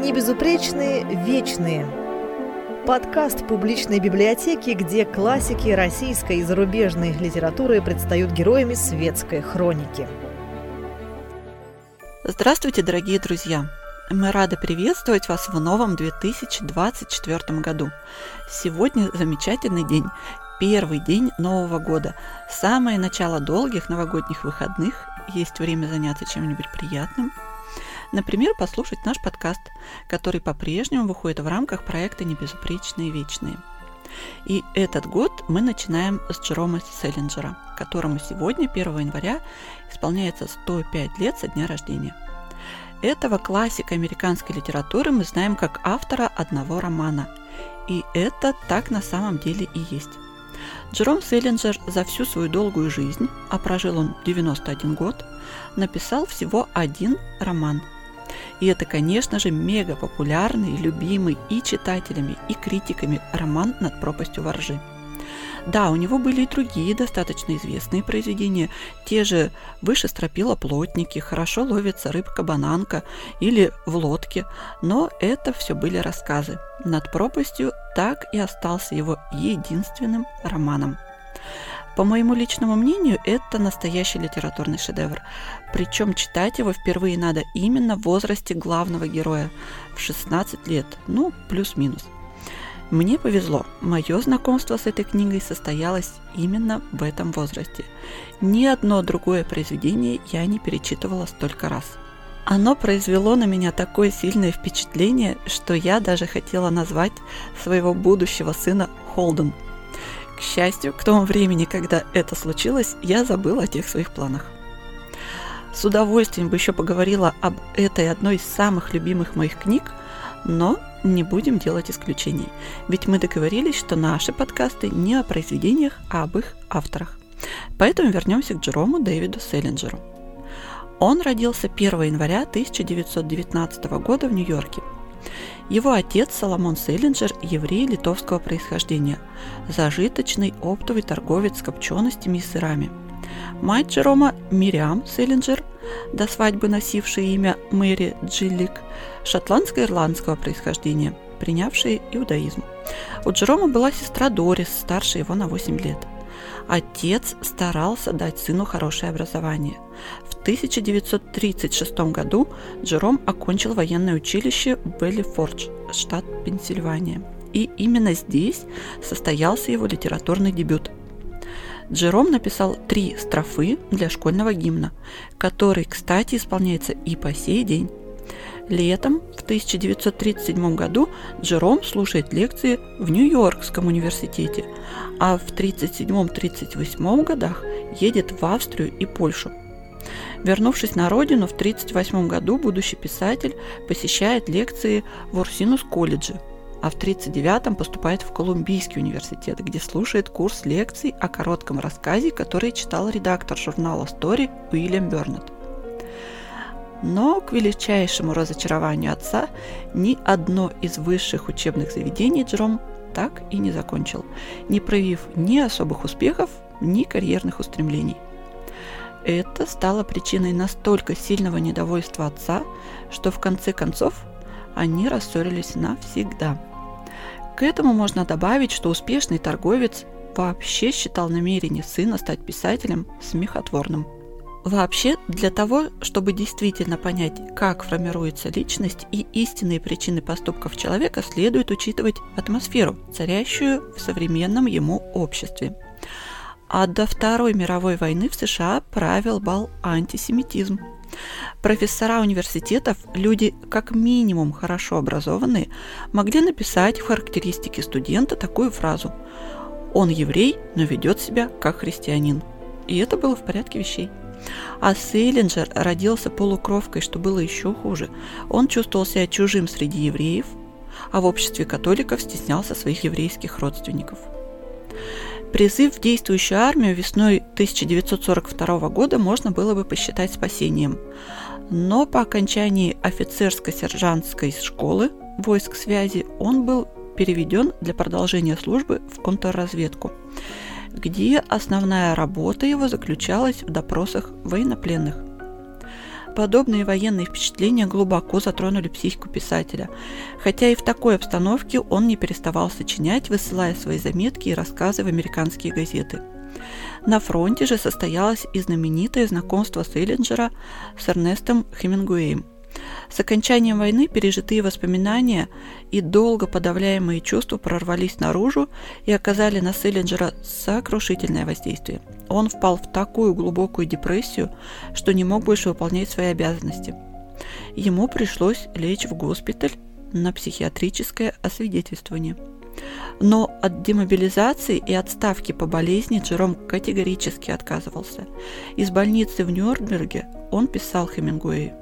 Небезупречные вечные. Подкаст публичной библиотеки, где классики российской и зарубежной литературы предстают героями светской хроники. Здравствуйте, дорогие друзья! Мы рады приветствовать вас в новом 2024 году. Сегодня замечательный день, первый день Нового года, самое начало долгих новогодних выходных, есть время заняться чем-нибудь приятным – Например, послушать наш подкаст, который по-прежнему выходит в рамках проекта «Небезупречные вечные». И этот год мы начинаем с Джерома Селлинджера, которому сегодня, 1 января, исполняется 105 лет со дня рождения. Этого классика американской литературы мы знаем как автора одного романа. И это так на самом деле и есть. Джером Селлинджер за всю свою долгую жизнь, а прожил он 91 год, написал всего один роман – и это, конечно же, мега популярный, любимый и читателями, и критиками роман «Над пропастью воржи». Да, у него были и другие достаточно известные произведения, те же «Выше стропила плотники», «Хорошо ловится рыбка-бананка» или «В лодке», но это все были рассказы. «Над пропастью» так и остался его единственным романом. По моему личному мнению, это настоящий литературный шедевр. Причем читать его впервые надо именно в возрасте главного героя, в 16 лет, ну, плюс-минус. Мне повезло, мое знакомство с этой книгой состоялось именно в этом возрасте. Ни одно другое произведение я не перечитывала столько раз. Оно произвело на меня такое сильное впечатление, что я даже хотела назвать своего будущего сына Холден – к счастью, к тому времени, когда это случилось, я забыла о тех своих планах. С удовольствием бы еще поговорила об этой одной из самых любимых моих книг, но не будем делать исключений, ведь мы договорились, что наши подкасты не о произведениях, а об их авторах. Поэтому вернемся к Джерому Дэвиду Селлинджеру. Он родился 1 января 1919 года в Нью-Йорке – его отец Соломон Селлинджер – еврей литовского происхождения, зажиточный оптовый торговец копченостями и сырами. Мать Джерома Мириам Селлинджер, до свадьбы носившая имя Мэри Джиллик, шотландско-ирландского происхождения, принявшая иудаизм. У Джерома была сестра Дорис, старше его на 8 лет. Отец старался дать сыну хорошее образование. В 1936 году Джером окончил военное училище Белли-Фордж, штат Пенсильвания. И именно здесь состоялся его литературный дебют. Джером написал три строфы для школьного гимна, который, кстати, исполняется и по сей день. Летом в 1937 году Джером слушает лекции в Нью-Йоркском университете, а в 1937-1938 годах едет в Австрию и Польшу. Вернувшись на родину, в 1938 году будущий писатель посещает лекции в Урсинус-колледже, а в 1939 поступает в Колумбийский университет, где слушает курс лекций о коротком рассказе, который читал редактор журнала Story Уильям Бернетт. Но к величайшему разочарованию отца ни одно из высших учебных заведений Джером так и не закончил, не проявив ни особых успехов, ни карьерных устремлений. Это стало причиной настолько сильного недовольства отца, что в конце концов они рассорились навсегда. К этому можно добавить, что успешный торговец вообще считал намерение сына стать писателем смехотворным – Вообще, для того, чтобы действительно понять, как формируется личность и истинные причины поступков человека, следует учитывать атмосферу, царящую в современном ему обществе. А до Второй мировой войны в США правил бал антисемитизм. Профессора университетов, люди как минимум хорошо образованные, могли написать в характеристике студента такую фразу «Он еврей, но ведет себя как христианин». И это было в порядке вещей. А Сейлинджер родился полукровкой, что было еще хуже. Он чувствовал себя чужим среди евреев, а в обществе католиков стеснялся своих еврейских родственников. Призыв в действующую армию весной 1942 года можно было бы посчитать спасением. Но по окончании офицерско-сержантской школы войск связи он был переведен для продолжения службы в контрразведку где основная работа его заключалась в допросах военнопленных. Подобные военные впечатления глубоко затронули психику писателя, хотя и в такой обстановке он не переставал сочинять, высылая свои заметки и рассказы в американские газеты. На фронте же состоялось и знаменитое знакомство Селлинджера с Эрнестом Хемингуэем. С окончанием войны пережитые воспоминания и долго подавляемые чувства прорвались наружу и оказали на Селлинджера сокрушительное воздействие. Он впал в такую глубокую депрессию, что не мог больше выполнять свои обязанности. Ему пришлось лечь в госпиталь на психиатрическое освидетельствование – но от демобилизации и отставки по болезни Джером категорически отказывался. Из больницы в Нюрнберге он писал Хемингуэю.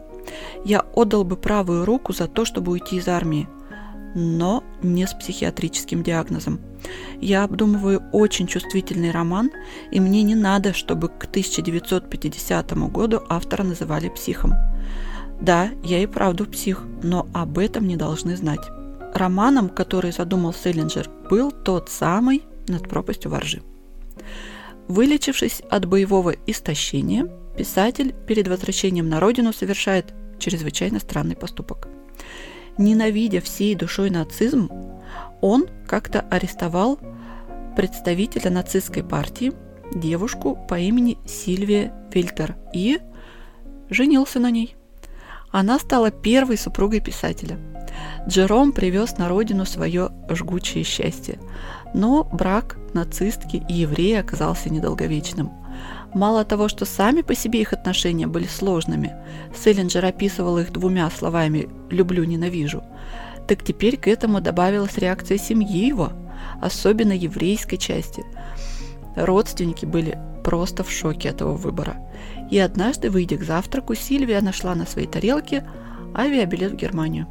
«Я отдал бы правую руку за то, чтобы уйти из армии, но не с психиатрическим диагнозом. Я обдумываю очень чувствительный роман, и мне не надо, чтобы к 1950 году автора называли психом. Да, я и правду псих, но об этом не должны знать. Романом, который задумал Селлинджер, был тот самый «Над пропастью воржи». Вылечившись от боевого истощения, писатель перед возвращением на родину совершает чрезвычайно странный поступок. Ненавидя всей душой нацизм, он как-то арестовал представителя нацистской партии, девушку по имени Сильвия Фильтер, и женился на ней. Она стала первой супругой писателя – Джером привез на родину свое жгучее счастье. Но брак нацистки и еврея оказался недолговечным. Мало того, что сами по себе их отношения были сложными, Селлинджер описывал их двумя словами «люблю, ненавижу», так теперь к этому добавилась реакция семьи его, особенно еврейской части. Родственники были просто в шоке этого выбора. И однажды, выйдя к завтраку, Сильвия нашла на своей тарелке авиабилет в Германию.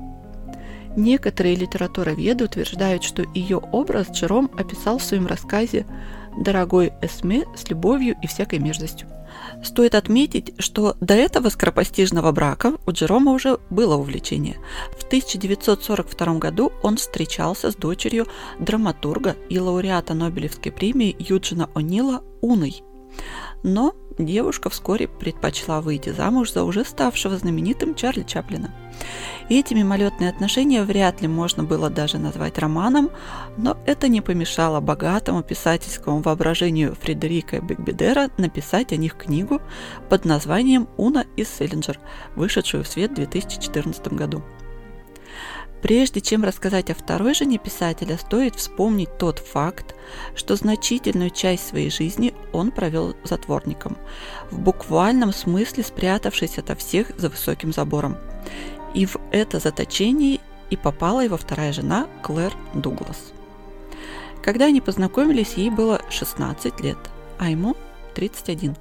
Некоторые литературоведы утверждают, что ее образ Джером описал в своем рассказе «Дорогой Эсме с любовью и всякой мерзостью». Стоит отметить, что до этого скоропостижного брака у Джерома уже было увлечение. В 1942 году он встречался с дочерью драматурга и лауреата Нобелевской премии Юджина О'Нила Уной. Но девушка вскоре предпочла выйти замуж за уже ставшего знаменитым Чарли Чаплина. Эти мимолетные отношения вряд ли можно было даже назвать романом, но это не помешало богатому писательскому воображению Фредерика Бекбедера написать о них книгу под названием «Уна и Селлинджер», вышедшую в свет в 2014 году. Прежде чем рассказать о второй жене писателя, стоит вспомнить тот факт, что значительную часть своей жизни он провел затворником, в буквальном смысле спрятавшись ото всех за высоким забором. И в это заточение и попала его вторая жена Клэр Дуглас. Когда они познакомились, ей было 16 лет, а ему 31.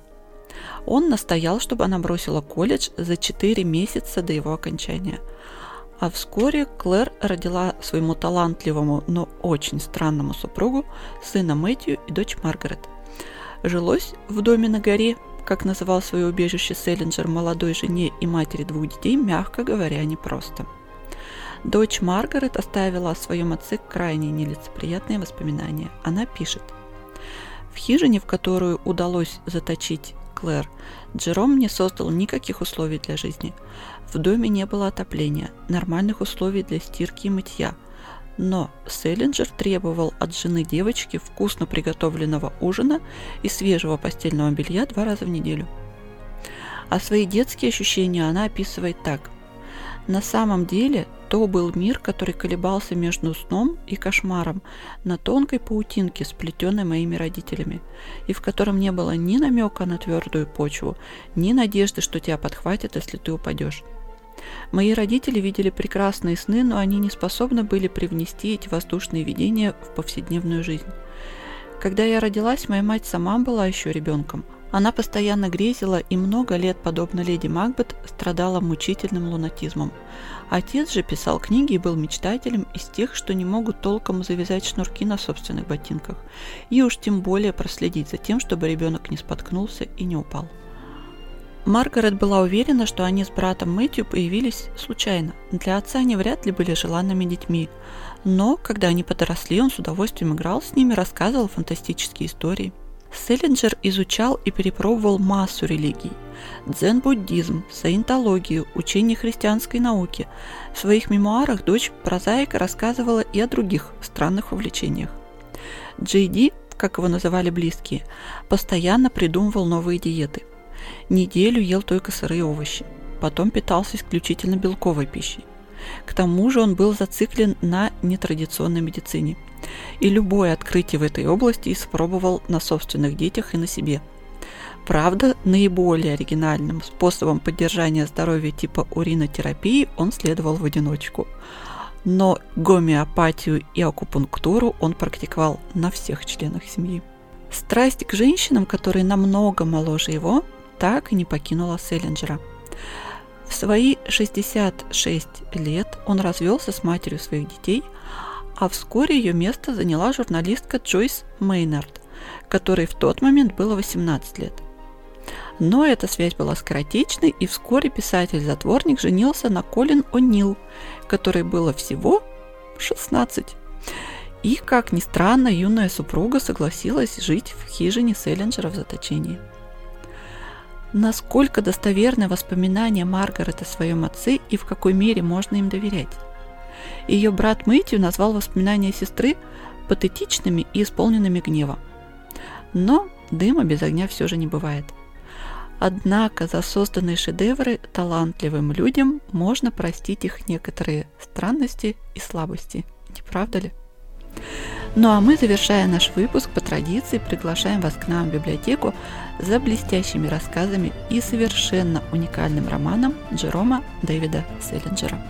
Он настоял, чтобы она бросила колледж за 4 месяца до его окончания – а вскоре Клэр родила своему талантливому, но очень странному супругу сына Мэтью и дочь Маргарет. Жилось в доме на горе, как называл свое убежище Селлинджер молодой жене и матери двух детей, мягко говоря, непросто. Дочь Маргарет оставила о своем отце крайне нелицеприятные воспоминания. Она пишет. В хижине, в которую удалось заточить Клэр, Джером не создал никаких условий для жизни. В доме не было отопления, нормальных условий для стирки и мытья. Но Селлинджер требовал от жены девочки вкусно приготовленного ужина и свежего постельного белья два раза в неделю. А свои детские ощущения она описывает так. На самом деле то был мир, который колебался между сном и кошмаром на тонкой паутинке, сплетенной моими родителями, и в котором не было ни намека на твердую почву, ни надежды, что тебя подхватят, если ты упадешь. Мои родители видели прекрасные сны, но они не способны были привнести эти воздушные видения в повседневную жизнь. Когда я родилась, моя мать сама была еще ребенком – она постоянно грезила и много лет, подобно леди Макбет, страдала мучительным лунатизмом. Отец же писал книги и был мечтателем из тех, что не могут толком завязать шнурки на собственных ботинках, и уж тем более проследить за тем, чтобы ребенок не споткнулся и не упал. Маргарет была уверена, что они с братом Мэтью появились случайно. Для отца они вряд ли были желанными детьми. Но, когда они подросли, он с удовольствием играл с ними, рассказывал фантастические истории – Селлинджер изучал и перепробовал массу религий. дзен-буддизм, саентологию, учение христианской науки. В своих мемуарах дочь прозаика рассказывала и о других странных увлечениях. Джей Ди, как его называли близкие, постоянно придумывал новые диеты. Неделю ел только сырые овощи, потом питался исключительно белковой пищей. К тому же он был зациклен на нетрадиционной медицине. И любое открытие в этой области испробовал на собственных детях и на себе. Правда, наиболее оригинальным способом поддержания здоровья типа уринотерапии он следовал в одиночку. Но гомеопатию и акупунктуру он практиковал на всех членах семьи. Страсть к женщинам, которые намного моложе его, так и не покинула Селлинджера – в свои 66 лет он развелся с матерью своих детей, а вскоре ее место заняла журналистка Джойс Мейнард, которой в тот момент было 18 лет. Но эта связь была скоротечной, и вскоре писатель-затворник женился на Колин О'Нил, которой было всего 16. И, как ни странно, юная супруга согласилась жить в хижине Селлинджера в заточении – насколько достоверны воспоминания Маргарет о своем отце и в какой мере можно им доверять. Ее брат Мэтью назвал воспоминания сестры патетичными и исполненными гнева. Но дыма без огня все же не бывает. Однако за созданные шедевры талантливым людям можно простить их некоторые странности и слабости. Не правда ли? Ну а мы, завершая наш выпуск, по традиции приглашаем вас к нам в библиотеку за блестящими рассказами и совершенно уникальным романом Джерома Дэвида Селлинджера.